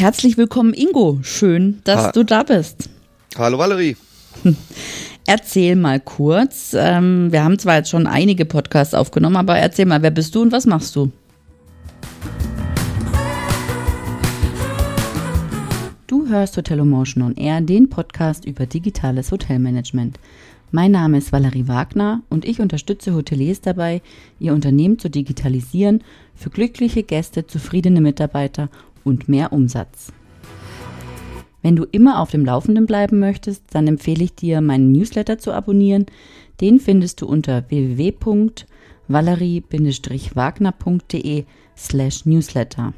Herzlich willkommen, Ingo. Schön, dass Ha- du da bist. Hallo Valerie. Erzähl mal kurz. Ähm, wir haben zwar jetzt schon einige Podcasts aufgenommen, aber erzähl mal, wer bist du und was machst du? Du hörst Hotelomotion on Air, den Podcast über digitales Hotelmanagement. Mein Name ist Valerie Wagner und ich unterstütze Hoteliers dabei, ihr Unternehmen zu digitalisieren für glückliche Gäste, zufriedene Mitarbeiter und mehr Umsatz. Wenn du immer auf dem Laufenden bleiben möchtest, dann empfehle ich dir, meinen Newsletter zu abonnieren. Den findest du unter www.valerie-wagner.de slash newsletter.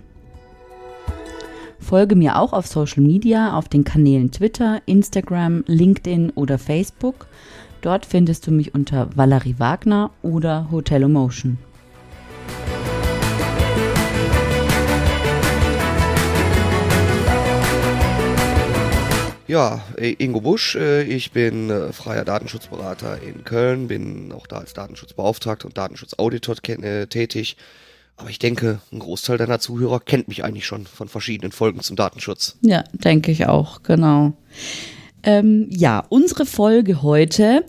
Folge mir auch auf Social Media, auf den Kanälen Twitter, Instagram, LinkedIn oder Facebook. Dort findest du mich unter Valerie Wagner oder Hotelomotion. Ja, Ingo Busch, äh, ich bin äh, freier Datenschutzberater in Köln, bin auch da als Datenschutzbeauftragter und Datenschutzauditor äh, tätig. Aber ich denke, ein Großteil deiner Zuhörer kennt mich eigentlich schon von verschiedenen Folgen zum Datenschutz. Ja, denke ich auch, genau. Ähm, ja, unsere Folge heute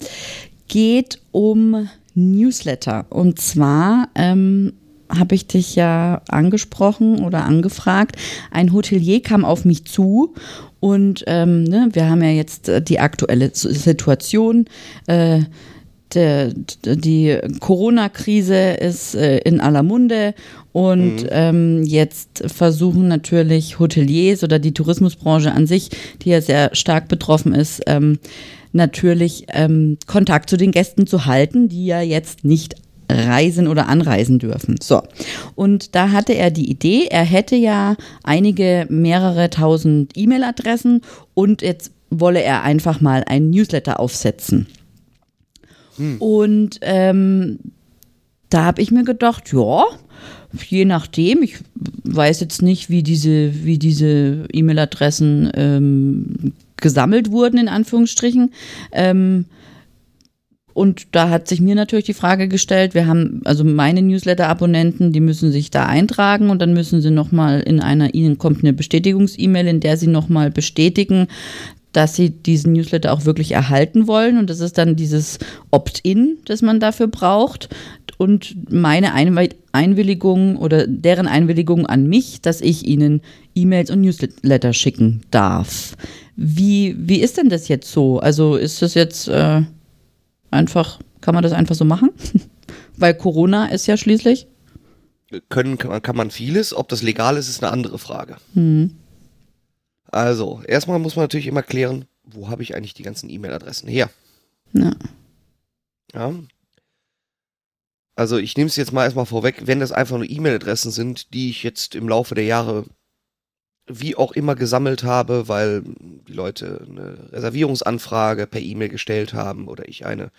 geht um Newsletter. Und zwar ähm, habe ich dich ja angesprochen oder angefragt. Ein Hotelier kam auf mich zu und ähm, ne, wir haben ja jetzt äh, die aktuelle Situation. Äh, der, d- die Corona-Krise ist äh, in aller Munde und ähm, jetzt versuchen natürlich Hoteliers oder die Tourismusbranche an sich, die ja sehr stark betroffen ist, ähm, natürlich ähm, Kontakt zu den Gästen zu halten, die ja jetzt nicht reisen oder anreisen dürfen. So. Und da hatte er die Idee, er hätte ja einige mehrere tausend E-Mail-Adressen und jetzt wolle er einfach mal einen Newsletter aufsetzen. Und ähm, da habe ich mir gedacht, ja, je nachdem, ich weiß jetzt nicht, wie diese, wie diese E-Mail-Adressen ähm, gesammelt wurden, in Anführungsstrichen. Ähm, und da hat sich mir natürlich die Frage gestellt, wir haben also meine Newsletter-Abonnenten, die müssen sich da eintragen und dann müssen sie nochmal in einer, ihnen kommt eine Bestätigungs-E-Mail, in der sie nochmal bestätigen, dass sie diesen Newsletter auch wirklich erhalten wollen. Und das ist dann dieses Opt-in, das man dafür braucht. Und meine Einwilligung oder deren Einwilligung an mich, dass ich ihnen E-Mails und Newsletter schicken darf. Wie, wie ist denn das jetzt so? Also ist das jetzt äh, einfach, kann man das einfach so machen? Weil Corona ist ja schließlich. Können kann man, kann man vieles, ob das legal ist, ist eine andere Frage. Hm. Also, erstmal muss man natürlich immer klären, wo habe ich eigentlich die ganzen E-Mail-Adressen her? Ja. Ja. Also ich nehme es jetzt mal erstmal vorweg, wenn das einfach nur E-Mail-Adressen sind, die ich jetzt im Laufe der Jahre wie auch immer gesammelt habe, weil die Leute eine Reservierungsanfrage per E-Mail gestellt haben oder ich eine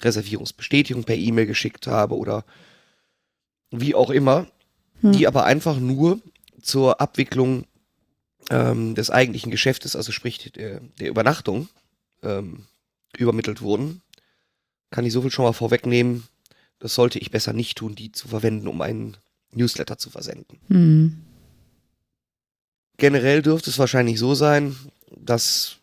Reservierungsbestätigung per E-Mail geschickt habe oder wie auch immer, Hm. die aber einfach nur zur Abwicklung ähm, des eigentlichen Geschäftes, also sprich der, der Übernachtung, ähm, übermittelt wurden, kann ich so viel schon mal vorwegnehmen. Das sollte ich besser nicht tun, die zu verwenden, um einen Newsletter zu versenden. Hm. Generell dürfte es wahrscheinlich so sein, dass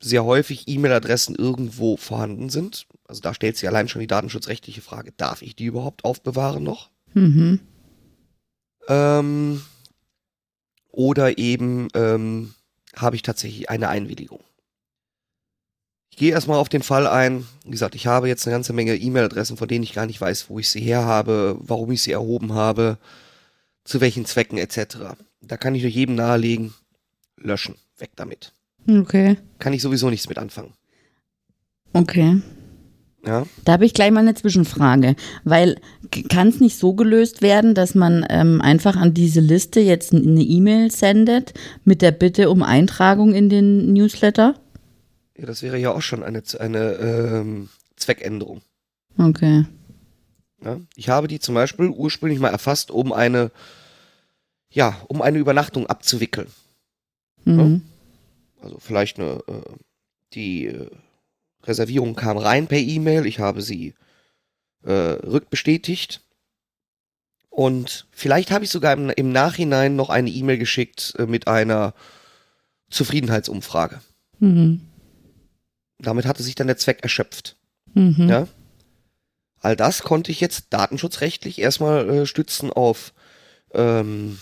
sehr häufig E-Mail-Adressen irgendwo vorhanden sind. Also da stellt sich allein schon die datenschutzrechtliche Frage, darf ich die überhaupt aufbewahren noch? Mhm. Ähm, oder eben ähm, habe ich tatsächlich eine Einwilligung. Ich gehe erstmal auf den Fall ein. Wie gesagt, ich habe jetzt eine ganze Menge E-Mail-Adressen, von denen ich gar nicht weiß, wo ich sie her habe, warum ich sie erhoben habe, zu welchen Zwecken etc. Da kann ich nur jedem nahelegen, löschen, weg damit. Okay. Kann ich sowieso nichts mit anfangen. Okay. Ja, Da habe ich gleich mal eine Zwischenfrage, weil kann es nicht so gelöst werden, dass man ähm, einfach an diese Liste jetzt eine E-Mail sendet mit der Bitte um Eintragung in den Newsletter? ja das wäre ja auch schon eine, eine ähm, Zweckänderung. Okay. Ja, ich habe die zum Beispiel ursprünglich mal erfasst, um eine, ja, um eine Übernachtung abzuwickeln. Mhm. Also vielleicht eine, äh, die äh, Reservierung kam rein per E-Mail, ich habe sie äh, rückbestätigt Und vielleicht habe ich sogar im, im Nachhinein noch eine E-Mail geschickt äh, mit einer Zufriedenheitsumfrage. Mhm. Damit hatte sich dann der Zweck erschöpft. Mhm. Ja? All das konnte ich jetzt datenschutzrechtlich erstmal äh, stützen auf ähm,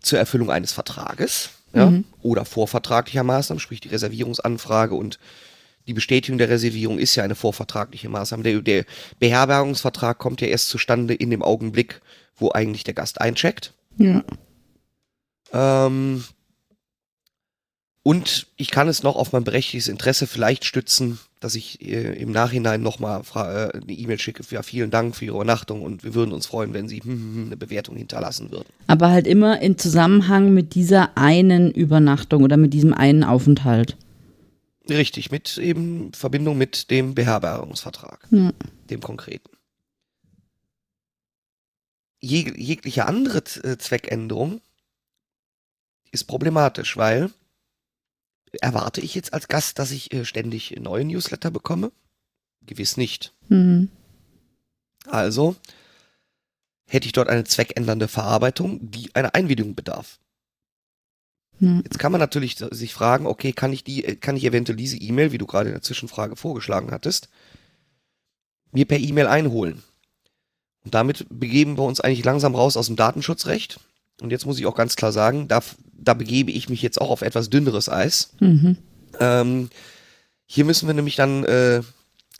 zur Erfüllung eines Vertrages ja? Mhm. oder vorvertraglicher Maßnahmen, sprich die Reservierungsanfrage und die Bestätigung der Reservierung ist ja eine vorvertragliche Maßnahme. Der, der Beherbergungsvertrag kommt ja erst zustande in dem Augenblick, wo eigentlich der Gast eincheckt. Ja. Ähm, und ich kann es noch auf mein berechtigtes Interesse vielleicht stützen, dass ich äh, im Nachhinein nochmal äh, eine E-Mail schicke. Ja, vielen Dank für Ihre Übernachtung und wir würden uns freuen, wenn Sie hm, hm, hm, eine Bewertung hinterlassen würden. Aber halt immer in Zusammenhang mit dieser einen Übernachtung oder mit diesem einen Aufenthalt. Richtig, mit eben Verbindung mit dem Beherbergungsvertrag, Ja. dem konkreten. Jeg jegliche andere äh, Zweckänderung ist problematisch, weil erwarte ich jetzt als Gast, dass ich äh, ständig neue Newsletter bekomme? Gewiss nicht. Mhm. Also hätte ich dort eine zweckändernde Verarbeitung, die einer Einwilligung bedarf. Ja. Jetzt kann man natürlich sich fragen, okay, kann ich die, kann ich eventuell diese E-Mail, wie du gerade in der Zwischenfrage vorgeschlagen hattest, mir per E-Mail einholen? Und damit begeben wir uns eigentlich langsam raus aus dem Datenschutzrecht. Und jetzt muss ich auch ganz klar sagen, da, da begebe ich mich jetzt auch auf etwas dünneres Eis. Mhm. Ähm, hier müssen wir nämlich dann, äh,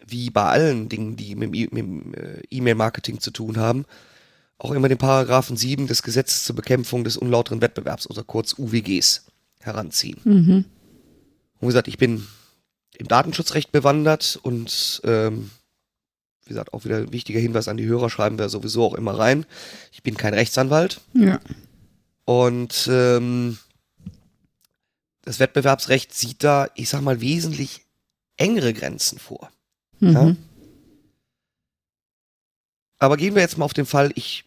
wie bei allen Dingen, die mit, E- mit dem äh, E-Mail-Marketing zu tun haben, auch immer den Paragraphen 7 des Gesetzes zur Bekämpfung des unlauteren Wettbewerbs oder kurz UWGs heranziehen. Mhm. Und wie gesagt, ich bin im Datenschutzrecht bewandert und ähm, wie gesagt, auch wieder ein wichtiger Hinweis an die Hörer, schreiben wir sowieso auch immer rein. Ich bin kein Rechtsanwalt Ja. Und ähm, das Wettbewerbsrecht sieht da, ich sag mal, wesentlich engere Grenzen vor. Mhm. Ja. Aber gehen wir jetzt mal auf den Fall, ich,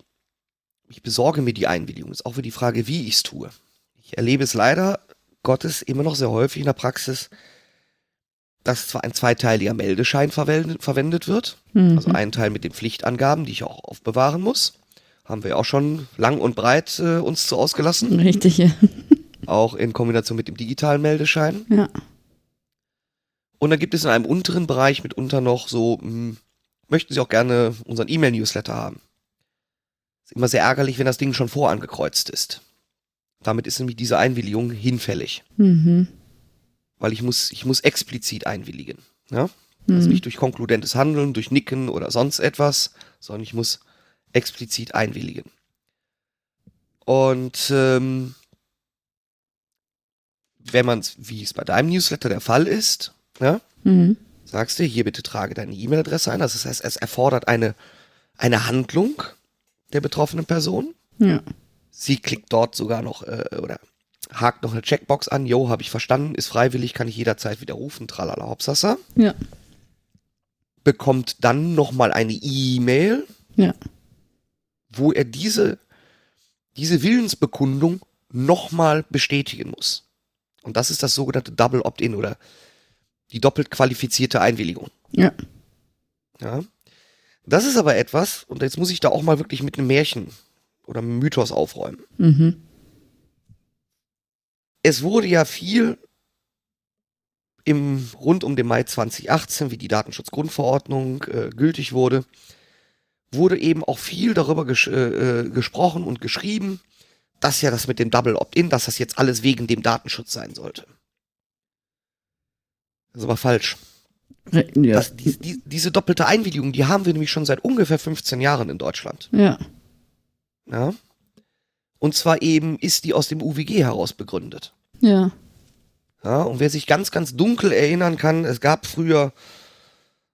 ich besorge mir die Einwilligung. Ist auch für die Frage, wie ich es tue. Ich erlebe es leider Gottes immer noch sehr häufig in der Praxis, dass zwar ein zweiteiliger Meldeschein verwendet, verwendet wird, Mhm. also ein Teil mit den Pflichtangaben, die ich auch aufbewahren muss. Haben wir auch schon lang und breit äh, uns zu ausgelassen, Richtig, ja. auch in Kombination mit dem digitalen Meldeschein. Ja. Und dann gibt es in einem unteren Bereich mitunter noch so, mh, möchten Sie auch gerne unseren E-Mail-Newsletter haben. Ist immer sehr ärgerlich, wenn das Ding schon vorangekreuzt ist. Damit ist nämlich diese Einwilligung hinfällig, Mhm. weil ich muss, ich muss explizit einwilligen. Ja? Also Mhm. nicht durch konkludentes Handeln, durch Nicken oder sonst etwas, sondern ich muss explizit einwilligen. Und ähm, wenn man es, wie es bei deinem Newsletter der Fall ist, ja, Mhm. sagst du, hier bitte trage deine E-Mail-Adresse ein. Also das heißt, es erfordert eine, eine Handlung der betroffenen Person. Ja. Sie klickt dort sogar noch äh, oder hakt noch eine Checkbox an. Jo, habe ich verstanden, ist freiwillig, kann ich jederzeit widerrufen, tralala hopsasa. Ja. Bekommt dann nochmal eine E-Mail, Ja. Wo er diese, diese Willensbekundung nochmal bestätigen muss. Und das ist das sogenannte Double Opt-in oder die doppelt qualifizierte Einwilligung. Ja. Ja. Das ist aber etwas, und jetzt muss ich da auch mal wirklich mit einem Märchen oder einem Mythos aufräumen. Mhm. Es wurde ja viel im rund um den Mai 2018, wie die Datenschutzgrundverordnung äh, gültig wurde, wurde eben auch viel darüber ges äh, äh, gesprochen und geschrieben, dass ja das mit dem Double Opt-in, dass das jetzt alles wegen dem Datenschutz sein sollte. Das ist aber falsch. Ja. Das, die, die, diese doppelte Einwilligung, die haben wir nämlich schon seit ungefähr 15 Jahren in Deutschland. ja. Ja? Und zwar eben ist die aus dem UWG heraus begründet. Ja. Ja, und wer sich ganz, ganz dunkel erinnern kann, es gab früher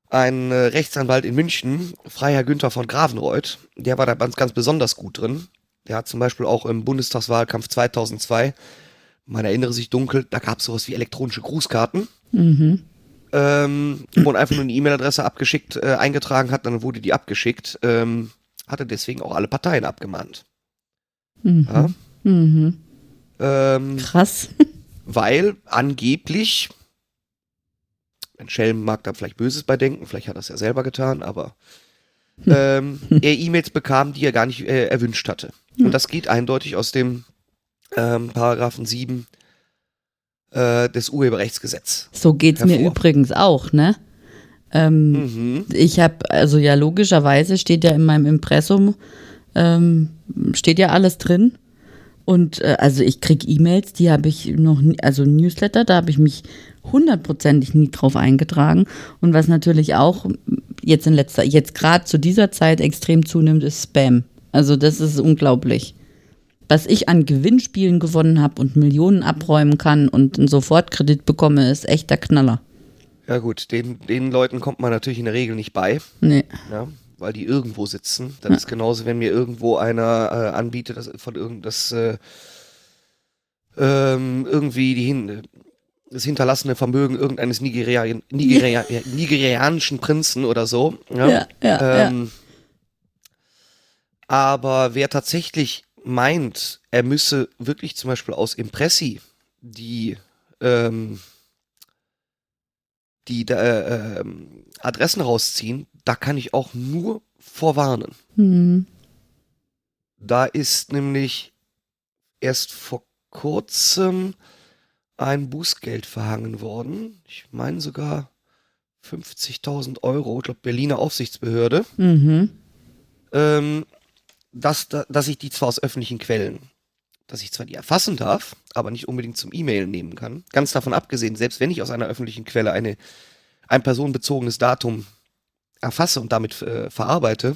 einen äh, Rechtsanwalt in München, Freiherr Günther von Gravenreuth, der war da ganz, ganz besonders gut drin. Der hat zum Beispiel auch im Bundestagswahlkampf 2002, man erinnere sich dunkel, da gab es sowas wie elektronische Grußkarten, Mhm. ähm, wo man einfach nur eine E-Mail-Adresse abgeschickt, äh, eingetragen hat, dann wurde die abgeschickt, ähm, hatte deswegen auch alle Parteien abgemahnt. Mhm. Ja? Mhm. Ähm, Krass. weil angeblich, ein Schelm mag da vielleicht Böses bei denken, vielleicht hat er es ja selber getan, aber ähm, er E-Mails bekam, die er gar nicht äh, erwünscht hatte. Und das geht eindeutig aus dem ähm, Paragraphen 7 äh, des Urheberrechtsgesetzes. So geht's mir Hervor. übrigens auch, ne? Ähm, Mhm. Ich habe, also ja, logischerweise steht ja in meinem Impressum, ähm, steht ja alles drin. Und äh, also ich krieg E-Mails, die habe ich noch nie, also Newsletter, da habe ich mich hundertprozentig nie drauf eingetragen. Und was natürlich auch jetzt in letzter, jetzt gerade zu dieser Zeit extrem zunimmt, ist Spam. Also das ist unglaublich. Was ich an Gewinnspielen gewonnen habe und Millionen abräumen kann und einen Sofortkredit bekomme, ist echt der Knaller. Ja gut, den, den Leuten kommt man natürlich in der Regel nicht bei, Nee. ja, weil die irgendwo sitzen. Das ist genauso, wenn mir irgendwo einer äh, anbietet, dass von irgenddas äh, ähm, irgendwie die hin, das hinterlassene Vermögen irgendeines Nigeria, Nigeria, nigerianischen Prinzen oder so. Ja, Ja, ja, ähm, Aber wer tatsächlich meint, er müsse wirklich zum Beispiel aus Impressi die ähm, die äh, ähm, Adressen rausziehen, da kann ich auch nur vorwarnen. Hm. Da ist nämlich erst vor kurzem ein Bußgeld verhangen worden. Ich meine sogar 50.000 Euro, ich glaube Berliner Aufsichtsbehörde, Mhm. ähm, dass, da- dass ich die zwar aus öffentlichen Quellen, dass ich zwar die erfassen darf, aber nicht unbedingt zum E-Mail nehmen kann. Ganz davon abgesehen, selbst wenn ich aus einer öffentlichen Quelle eine, ein personenbezogenes Datum erfasse und damit äh, verarbeite,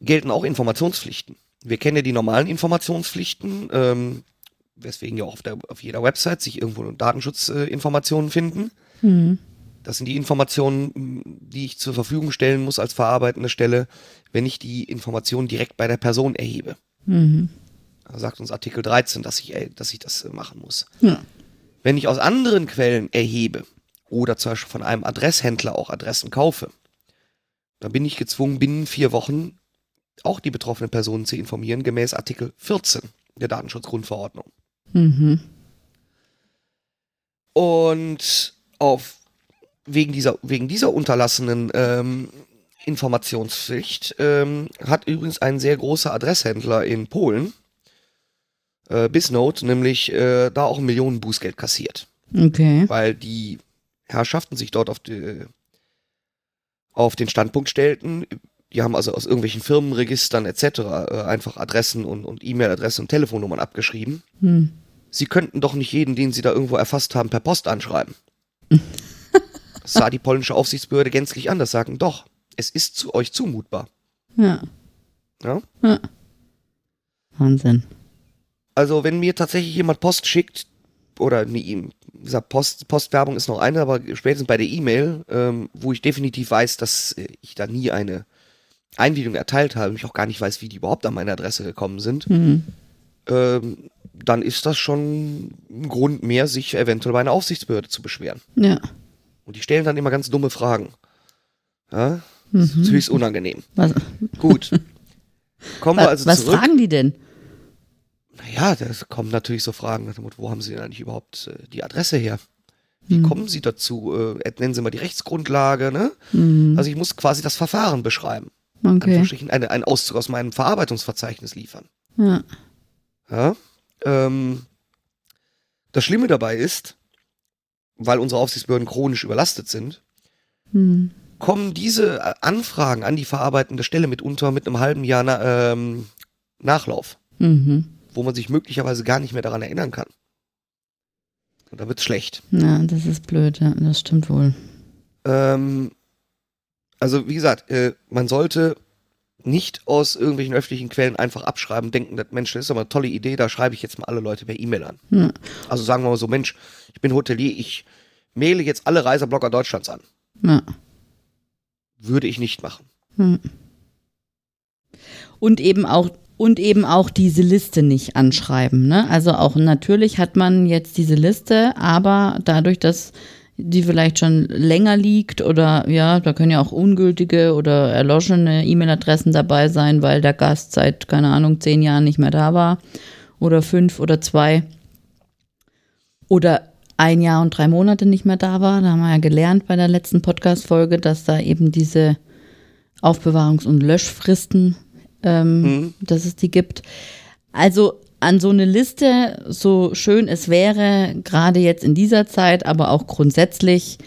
gelten auch Informationspflichten. Wir kennen ja die normalen Informationspflichten, ähm, weswegen ja auch auf, der, auf jeder Website sich irgendwo Datenschutzinformationen Informationen finden. Mhm. Das sind die Informationen, die ich zur Verfügung stellen muss als verarbeitende Stelle, wenn ich die Informationen direkt bei der Person erhebe. Mhm. Da sagt uns Artikel 13, dass ich, äh, dass ich das äh, machen muss. Ja. Wenn ich aus anderen Quellen erhebe oder zum Beispiel von einem Adresshändler auch Adressen kaufe, dann bin ich gezwungen, binnen vier Wochen auch die betroffene Person zu informieren, gemäß Artikel 14 der Datenschutzgrundverordnung. Mhm. Und auf, wegen, dieser, wegen dieser unterlassenen ähm, Informationspflicht ähm, hat übrigens ein sehr großer Adresshändler in Polen, äh, Bisnote, nämlich äh, da auch ein Millionen Bußgeld kassiert. Okay. Weil die Herrschaften sich dort auf, die, auf den Standpunkt stellten, die haben also aus irgendwelchen Firmenregistern etc. Äh, einfach Adressen und, und E-Mail-Adressen und Telefonnummern abgeschrieben. Hm. Sie könnten doch nicht jeden, den Sie da irgendwo erfasst haben, per Post anschreiben. Das sah die polnische Aufsichtsbehörde gänzlich anders, sagen, doch, es ist zu euch zumutbar. Ja. Ja? ja. Wahnsinn. Also wenn mir tatsächlich jemand Post schickt, oder wie gesagt, Post, Postwerbung ist noch eine, aber spätestens bei der E-Mail, ähm, wo ich definitiv weiß, dass äh, ich da nie eine Einwilligung erteilt habe, ich auch gar nicht weiß, wie die überhaupt an meine Adresse gekommen sind, Mhm. ähm, dann ist das schon ein Grund mehr, sich eventuell bei einer Aufsichtsbehörde zu beschweren. Ja. Und die stellen dann immer ganz dumme Fragen. Ja? Das Mhm. ist höchst unangenehm. Was, Gut. Kommen wir was, also was zurück. fragen die denn? Naja, da kommen natürlich so Fragen nach dem Motto, wo haben Sie denn eigentlich überhaupt äh, die Adresse her? Wie Hm. kommen Sie dazu? Äh, nennen Sie mal die Rechtsgrundlage, ne? Mhm. Also ich muss quasi das Verfahren beschreiben. Okay. Anführungsstrichen Eine, einen Auszug aus meinem Verarbeitungsverzeichnis liefern. Ja. Ja? Ähm, das Schlimme dabei ist, weil unsere Aufsichtsbehörden chronisch überlastet sind, Mhm. kommen diese äh, Anfragen an die verarbeitende Stelle mitunter mit einem halben Jahr na, ähm, Nachlauf, Mhm. wo man sich möglicherweise gar nicht mehr daran erinnern kann. Und da wird's schlecht. Ja, das ist blöd, ja, das stimmt wohl. Ähm, also wie gesagt, äh, man sollte nicht aus irgendwelchen öffentlichen Quellen einfach abschreiben, denken, das Mensch, das ist aber eine tolle Idee, da schreibe ich jetzt mal alle Leute per E-Mail an. Ja. Also sagen wir mal so, Mensch, ich bin Hotelier, ich maile jetzt alle Reiseblogger Deutschlands an. Ja. Würde ich nicht machen. Hm. Und eben auch und eben auch diese Liste nicht anschreiben. Ne? Also auch natürlich hat man jetzt diese Liste, aber dadurch, dass die vielleicht schon länger liegt oder ja, da können ja auch ungültige oder erloschene E-Mail-Adressen dabei sein, weil der Gast seit, keine Ahnung, zehn Jahren nicht mehr da war oder fünf oder zwei oder ein Jahr und drei Monate nicht mehr da war. Da haben wir ja gelernt bei der letzten Podcast-Folge, dass da eben diese Aufbewahrungs- und Löschfristen, ähm, Mhm. dass es die gibt. Also an so eine Liste, so schön es wäre, gerade jetzt in dieser Zeit, aber auch grundsätzlich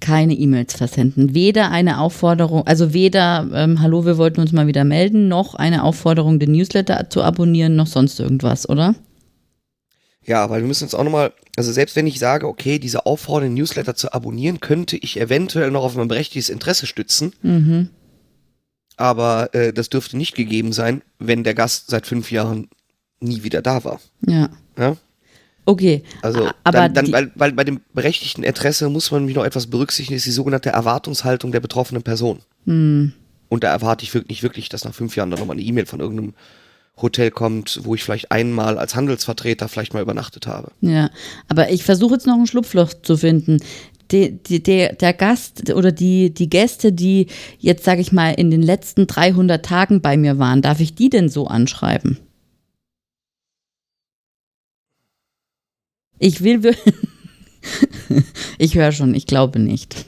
keine E-Mails versenden. Weder eine Aufforderung, also weder ähm, Hallo, wir wollten uns mal wieder melden, noch eine Aufforderung, den Newsletter zu abonnieren, noch sonst irgendwas, oder? Ja, weil wir müssen uns auch nochmal, also selbst wenn ich sage, okay, diese Aufforderung, den Newsletter zu abonnieren, könnte ich eventuell noch auf mein berechtigtes Interesse stützen. Mhm. Aber äh, das dürfte nicht gegeben sein, wenn der Gast seit fünf Jahren nie wieder da war. Ja. Ja? Okay. Also, aber dann, dann, weil, weil bei dem berechtigten Interesse muss man nämlich noch etwas berücksichtigen, ist die sogenannte Erwartungshaltung der betroffenen Person. Hm. Und da erwarte ich wirklich nicht wirklich, dass nach fünf Jahren dann nochmal eine E-Mail von irgendeinem Hotel kommt, wo ich vielleicht einmal als Handelsvertreter vielleicht mal übernachtet habe. Ja, aber ich versuche jetzt noch ein Schlupfloch zu finden. Die, der, der Gast oder die, die Gäste, die jetzt, sage ich mal, in den letzten 300 Tagen bei mir waren, darf ich die denn so anschreiben? Ich will. ich höre schon, ich glaube nicht.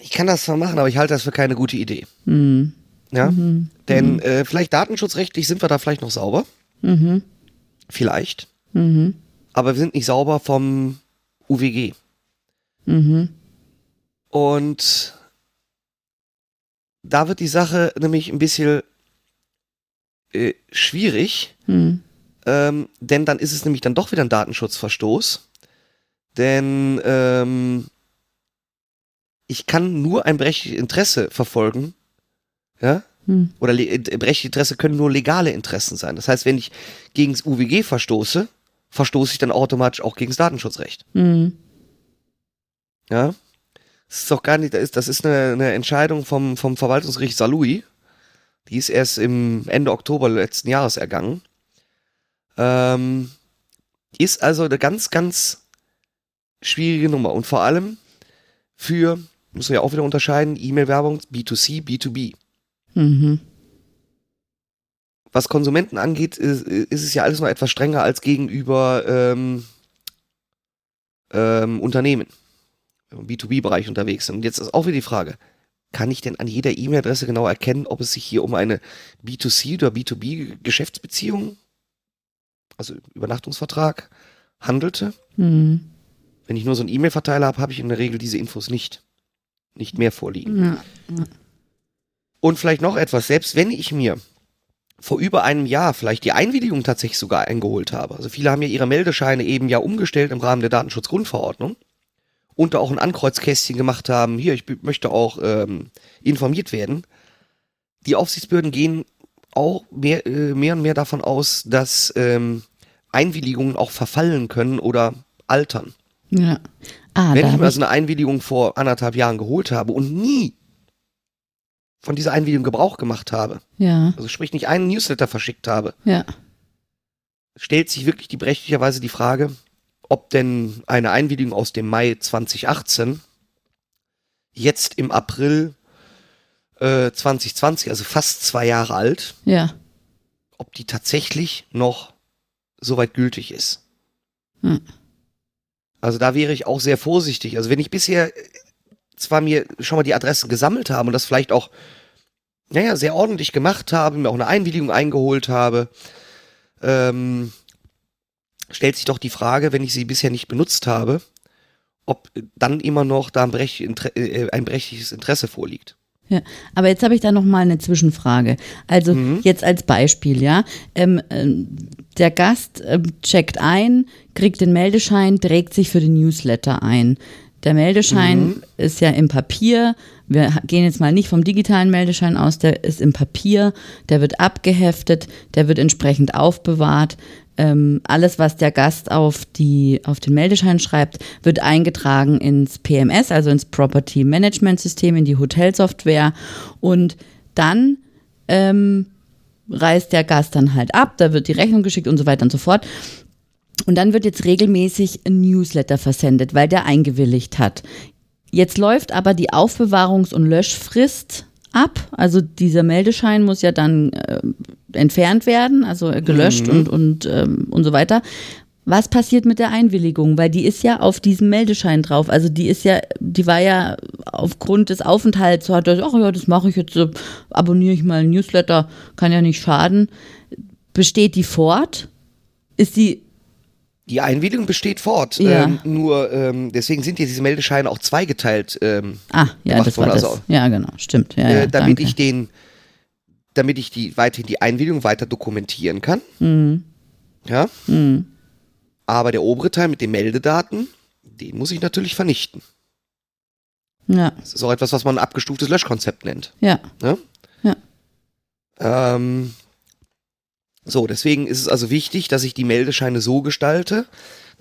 Ich kann das zwar machen, aber ich halte das für keine gute Idee. Hm. Ja? Mhm. Denn äh, vielleicht datenschutzrechtlich sind wir da vielleicht noch sauber. Mhm. Vielleicht. Mhm. Aber wir sind nicht sauber vom UWG. Mhm. Und da wird die Sache nämlich ein bisschen äh, schwierig, Mhm. Ähm, denn dann ist es nämlich dann doch wieder ein Datenschutzverstoß. Denn ähm, ich kann nur ein berechtigtes Interesse verfolgen, ja, Mhm. oder äh, berechtigte Interesse können nur legale Interessen sein. Das heißt, wenn ich gegen das UWG verstoße, verstoße ich dann automatisch auch gegen das Datenschutzrecht. Mhm. Ja. Das ist doch gar nicht, das ist, das ist eine, eine Entscheidung vom, vom Verwaltungsgericht Saarlouis. Die ist erst im Ende Oktober letzten Jahres ergangen. Ähm, ist also eine ganz, ganz schwierige Nummer. Und vor allem für, muss man ja auch wieder unterscheiden, E-Mail-Werbung, B2C, B2B. Mhm. Was Konsumenten angeht, ist, ist es ja alles noch etwas strenger als gegenüber ähm, ähm, Unternehmen. Wir Im B2B-Bereich unterwegs sind. Und jetzt ist auch wieder die Frage, kann ich denn an jeder E-Mail-Adresse genau erkennen, ob es sich hier um eine B2C oder B2B-Geschäftsbeziehung, also Übernachtungsvertrag, handelte? Mhm. Wenn ich nur so einen E-Mail-Verteiler habe, habe ich in der Regel diese Infos nicht. Nicht mehr vorliegen. Ja. Und vielleicht noch etwas, selbst wenn ich mir vor über einem Jahr vielleicht die Einwilligung tatsächlich sogar eingeholt habe. Also viele haben ja ihre Meldescheine eben ja umgestellt im Rahmen der Datenschutzgrundverordnung und da auch ein Ankreuzkästchen gemacht haben, hier, ich möchte auch ähm, informiert werden. Die Aufsichtsbehörden gehen auch mehr, äh, mehr und mehr davon aus, dass ähm, Einwilligungen auch verfallen können oder altern. ja. Ah, Wenn ich mir also eine Einwilligung vor anderthalb Jahren geholt habe und nie von dieser Einwilligung Gebrauch gemacht habe, ja, also sprich nicht einen Newsletter verschickt habe, ja. stellt sich wirklich die berechtigterweise die Frage, ob denn eine Einwilligung aus dem Mai 2018 jetzt im April äh, 2020, also fast zwei Jahre alt, Ja. ob die tatsächlich noch soweit gültig ist. Hm. Also da wäre ich auch sehr vorsichtig. Also wenn ich bisher äh, zwar mir schon mal die Adressen gesammelt habe und das vielleicht auch, naja, sehr ordentlich gemacht habe, mir auch eine Einwilligung eingeholt habe, ähm, stellt sich doch die Frage, wenn ich sie bisher nicht benutzt habe, ob dann immer noch da ein, berechtig- Inter- äh, ein berechtigtes Interesse vorliegt. Ja, aber jetzt habe ich da noch mal eine Zwischenfrage. Also Mhm. jetzt als Beispiel, ja, ähm, ähm, der Gast ähm, checkt ein, kriegt den Meldeschein, trägt sich für den Newsletter ein. Der Meldeschein Mhm. ist ja im Papier. Wir gehen jetzt mal nicht vom digitalen Meldeschein aus, der ist im Papier, der wird abgeheftet, der wird entsprechend aufbewahrt. Ähm, alles, was der Gast auf, die, auf den Meldeschein schreibt, wird eingetragen ins PMS, also ins Property Management System, in die Hotelsoftware. Und dann ähm, reist der Gast dann halt ab, da wird die Rechnung geschickt und so weiter und so fort. Und dann wird jetzt regelmäßig ein Newsletter versendet, weil der eingewilligt hat. Jetzt läuft aber die Aufbewahrungs- und Löschfrist ab. Also dieser Meldeschein muss ja dann äh, entfernt werden, also gelöscht Mhm. und, und, ähm, und so weiter. was passiert mit der Einwilligung? Weil die ist ja auf diesem Meldeschein drauf. Also die ist ja, die war ja aufgrund des Aufenthalts, so hat er, ach ja, das mache ich jetzt, so, abonniere ich mal ein Newsletter, kann ja nicht schaden. Besteht die fort? Ist die Die Einwilligung besteht fort. Ja. Ähm, nur ähm, deswegen sind ja diese Meldescheine auch zweigeteilt. Ähm, Ah, ja, das war das. also- ja, genau, stimmt. Ja, äh, ja, damit danke. ich den, damit ich die weiterhin die Einwilligung weiter dokumentieren kann. Mhm. Ja. Mhm. Aber der obere Teil mit den Meldedaten, den muss ich natürlich vernichten. Ja, Das ist auch etwas, was man ein abgestuftes Löschkonzept nennt. ja, Ähm, so, deswegen ist es also wichtig, dass ich die Meldescheine so gestalte,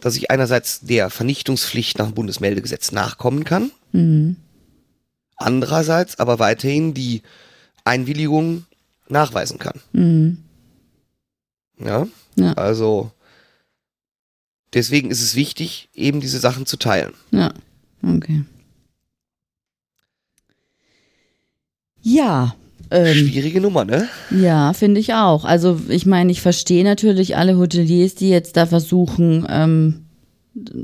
dass ich einerseits der Vernichtungspflicht nach dem Bundesmeldegesetz nachkommen kann, mhm. andererseits aber weiterhin die Einwilligung nachweisen kann. Mhm. Ja, Ja. also deswegen ist es wichtig, eben diese Sachen zu teilen. ja, okay. Ja, ähm, Schwierige Nummer, ne? Ja, finde ich auch. Also ich meine, ich verstehe natürlich alle Hoteliers, die jetzt da versuchen, ähm,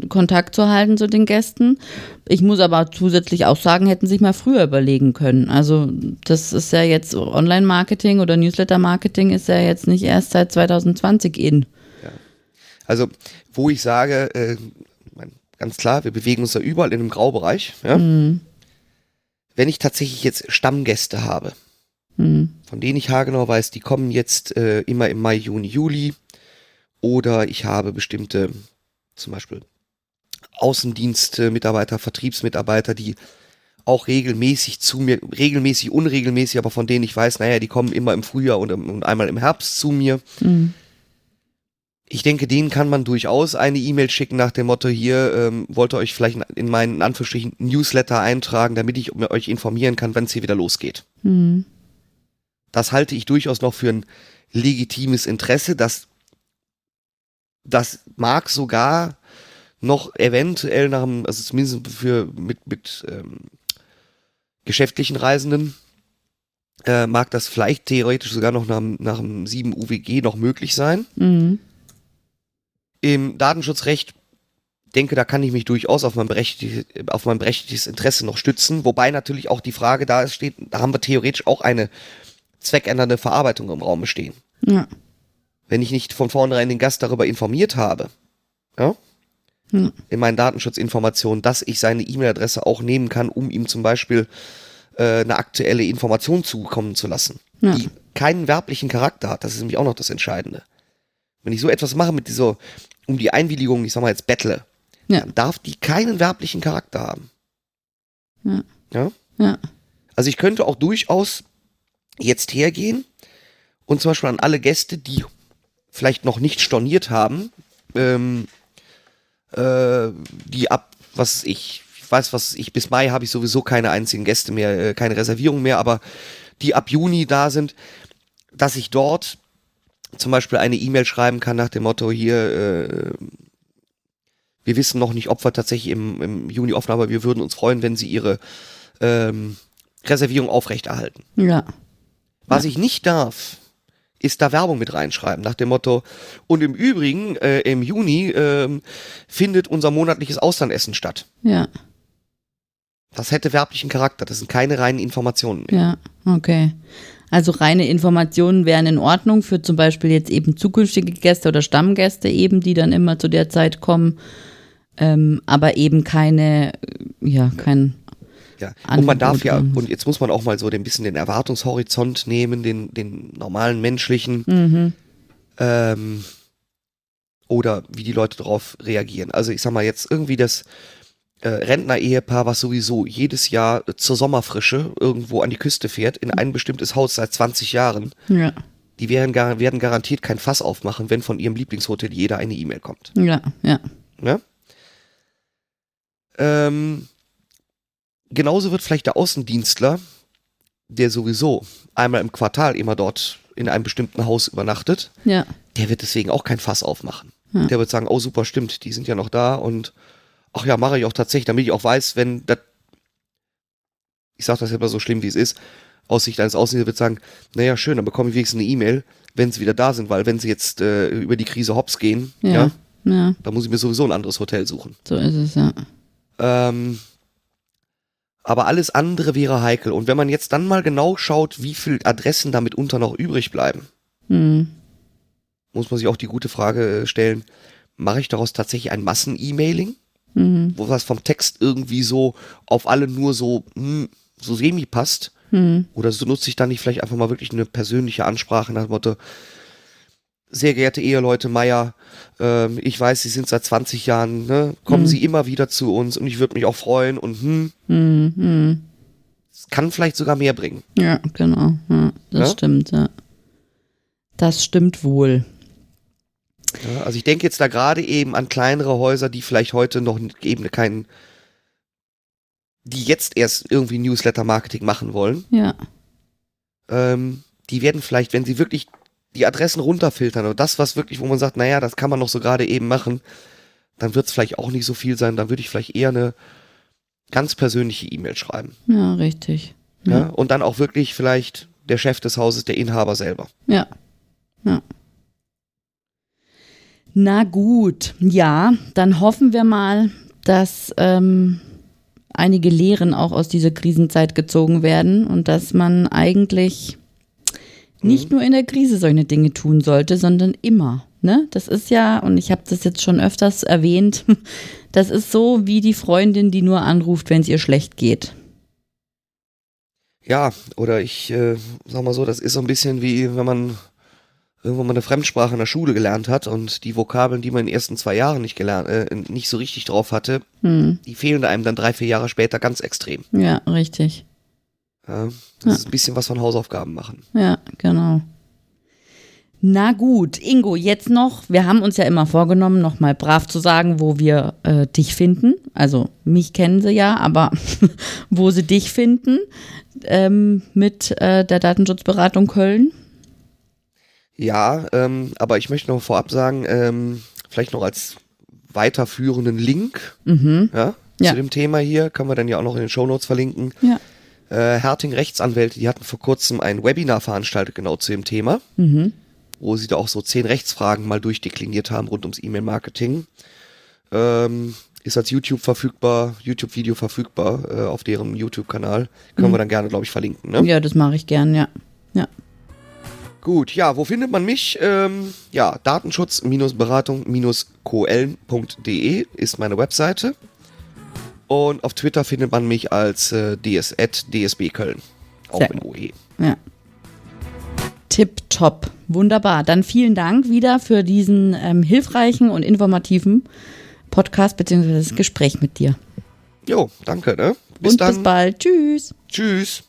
Kontakt zu halten zu den Gästen. Ich muss aber zusätzlich auch sagen, hätten sich mal früher überlegen können. Also das ist ja jetzt Online-Marketing oder Newsletter-Marketing ist ja jetzt nicht erst seit 2020 in. Also, wo ich sage, äh, ganz klar, wir bewegen uns da überall in einem Graubereich. Ja? Mhm. Wenn ich tatsächlich jetzt Stammgäste habe, Mhm. von denen ich haargenau weiß, die kommen jetzt äh, immer im Mai, Juni, Juli. Oder ich habe bestimmte, zum Beispiel Außendienstmitarbeiter, Vertriebsmitarbeiter, die auch regelmäßig zu mir, regelmäßig, unregelmäßig, aber von denen ich weiß, naja, die kommen immer im Frühjahr und, und einmal im Herbst zu mir. Mhm. Ich denke, denen kann man durchaus eine E-Mail schicken nach dem Motto, hier ähm, wollt ihr euch vielleicht in meinen in Anführungsstrichen Newsletter eintragen, damit ich euch informieren kann, wenn es hier wieder losgeht. Mhm. Das halte ich durchaus noch für ein legitimes Interesse. Das, das mag sogar noch eventuell nach dem, also zumindest für mit, mit ähm, geschäftlichen Reisenden, äh, mag das vielleicht theoretisch sogar noch nach, dem- nach dem 7 UWG noch möglich sein. Mhm. Im Datenschutzrecht denke, da kann ich mich durchaus auf mein, berechtigtes, auf mein berechtigtes Interesse noch stützen, wobei natürlich auch die Frage da ist, steht, da haben wir theoretisch auch eine zweckändernde Verarbeitung im Raum stehen. Ja. Wenn ich nicht von vornherein den Gast darüber informiert habe, ja, Ja. in meinen Datenschutzinformationen, dass ich seine E-Mail-Adresse auch nehmen kann, um ihm zum Beispiel äh, eine aktuelle Information zukommen zu lassen, Ja. die keinen werblichen Charakter hat. Das ist nämlich auch noch das Entscheidende. Wenn ich so etwas mache mit dieser, um die Einwilligung, ich sag mal jetzt bettle, Ja. dann darf die keinen werblichen Charakter haben. Ja. Ja? Ja. Also ich könnte auch durchaus jetzt hergehen und zum Beispiel an alle Gäste, die vielleicht noch nicht storniert haben, ähm, äh, die ab, was ich, ich weiß, was ich, bis Mai habe ich sowieso keine einzigen Gäste mehr, äh, keine Reservierung mehr, aber die ab Juni da sind, dass ich dort zum Beispiel eine E-Mail schreiben kann nach dem Motto hier, äh, wir wissen noch nicht, ob wir tatsächlich im, im Juni offen aber wir würden uns freuen, wenn Sie Ihre ähm, Reservierung aufrechterhalten. Ja. Was ich nicht darf, ist da Werbung mit reinschreiben, nach dem Motto, und im Übrigen, äh, im Juni ähm, findet unser monatliches Auslandessen statt. Ja. Das hätte werblichen Charakter, das sind keine reinen Informationen mehr. Ja, okay. Also reine Informationen wären in Ordnung für zum Beispiel jetzt eben zukünftige Gäste oder Stammgäste eben, die dann immer zu der Zeit kommen, ähm, aber eben keine, äh, ja, kein, Ja. Und man darf ja, und jetzt muss man auch mal so ein bisschen den Erwartungshorizont nehmen, den, den normalen menschlichen, mhm, ähm, oder wie die Leute darauf reagieren. Also ich sag mal jetzt irgendwie das äh, Rentner-Ehepaar, was sowieso jedes Jahr zur Sommerfrische irgendwo an die Küste fährt, in ein bestimmtes Haus seit 20 Jahren, ja, die werden, gar, werden garantiert kein Fass aufmachen, wenn von ihrem Lieblingshotel jeder eine E-Mail kommt. ja, ja, Ne? Ähm, genauso wird vielleicht der Außendienstler, der sowieso einmal im Quartal immer dort in einem bestimmten Haus übernachtet, ja, der wird deswegen auch kein Fass aufmachen. Ja. Der wird sagen, oh super, stimmt, die sind ja noch da und ach ja, mache ich auch tatsächlich, damit ich auch weiß, wenn das, ich sage das mal so schlimm, wie es ist, aus Sicht eines Außendienstes wird sagen, naja, schön, dann bekomme ich wenigstens eine E-Mail, wenn sie wieder da sind, weil wenn sie jetzt äh, über die Krise hops gehen, ja, ja, Ja, Da muss ich mir sowieso ein anderes Hotel suchen. so ist es, ja. Ähm, aber alles andere wäre heikel. Und wenn man jetzt dann mal genau schaut, wie viele Adressen da mitunter noch übrig bleiben, Hm. muss man sich auch die gute Frage äh, stellen, mache ich daraus tatsächlich ein Massen-E-Mailing, Hm. wo was vom Text irgendwie so auf alle nur so, hm, so semi passt? Hm. Oder so nutze ich dann nicht vielleicht einfach mal wirklich eine persönliche Ansprache nach dem Motto, sehr geehrte Eheleute Meier, ähm, ich weiß, Sie sind seit 20 Jahren, ne? kommen Mhm. Sie immer wieder zu uns und ich würde mich auch freuen und hm, Hm. Hm. es kann vielleicht sogar mehr bringen. Ja, genau. Ja, das Ja? stimmt, ja. Das stimmt wohl. Ja, also ich denke jetzt da gerade eben an kleinere Häuser, die vielleicht heute noch eben keinen, die jetzt erst irgendwie Newsletter-Marketing machen wollen. Ja. Ähm, die werden vielleicht, wenn sie wirklich die Adressen runterfiltern oder das, was wirklich, wo man sagt, naja, das kann man noch so gerade eben machen, dann wird es vielleicht auch nicht so viel sein. Dann würde ich vielleicht eher eine ganz persönliche E-Mail schreiben. Ja, richtig. Ja. Ja. Und dann auch wirklich vielleicht der Chef des Hauses, der Inhaber selber. Ja. Ja. Na gut, ja, dann hoffen wir mal, dass ähm, einige Lehren auch aus dieser Krisenzeit gezogen werden und dass man eigentlich nicht nur in der Krise solche Dinge tun sollte, sondern immer. Ne? Das ist ja, und ich habe das jetzt schon öfters erwähnt, das ist so wie die Freundin, die nur anruft, wenn es ihr schlecht geht. Ja, oder ich äh, sag mal so, das ist so ein bisschen wie, wenn man irgendwann mal eine Fremdsprache in der Schule gelernt hat und die Vokabeln, die man in den ersten zwei Jahren nicht gelernt, äh, nicht so richtig drauf hatte, Hm. die fehlen einem dann drei, vier Jahre später ganz extrem. Ja, richtig. Ja, das Ja. ist ein bisschen was von Hausaufgaben machen. Ja, genau. Na gut, Ingo, jetzt noch, wir haben uns ja immer vorgenommen, nochmal brav zu sagen, wo wir äh, dich finden. Also mich kennen sie ja, aber wo sie dich finden ähm, mit äh, der Datenschutzberatung Köln. Ja, ähm, aber ich möchte noch vorab sagen, ähm, vielleicht noch als weiterführenden Link Mhm. ja, Ja. zu dem Thema hier, können wir dann ja auch noch in den Shownotes verlinken. Ja. Äh, Herting Rechtsanwälte, die hatten vor kurzem ein Webinar veranstaltet genau zu dem Thema. Mhm. wo sie da auch so zehn Rechtsfragen mal durchdekliniert haben rund ums E-Mail-Marketing. Ähm, ist als YouTube verfügbar, YouTube-Video verfügbar äh, auf deren YouTube-Kanal. Können wir dann gerne, glaube ich, verlinken. Ne? Ja, das mache ich gern, ja. Ja. Gut, ja, wo findet man mich? Ähm, ja, Datenschutz-beratung-koeln.de ist meine Webseite. Und auf Twitter findet man mich als äh, ds DSB Köln. Auch Sehr mit OE. Ja. Tipptopp. Wunderbar. Dann vielen Dank wieder für diesen ähm, hilfreichen und informativen Podcast bzw. das Gespräch mit dir. Jo, danke, ne? Bis und dann. bis bald. Tschüss. Tschüss.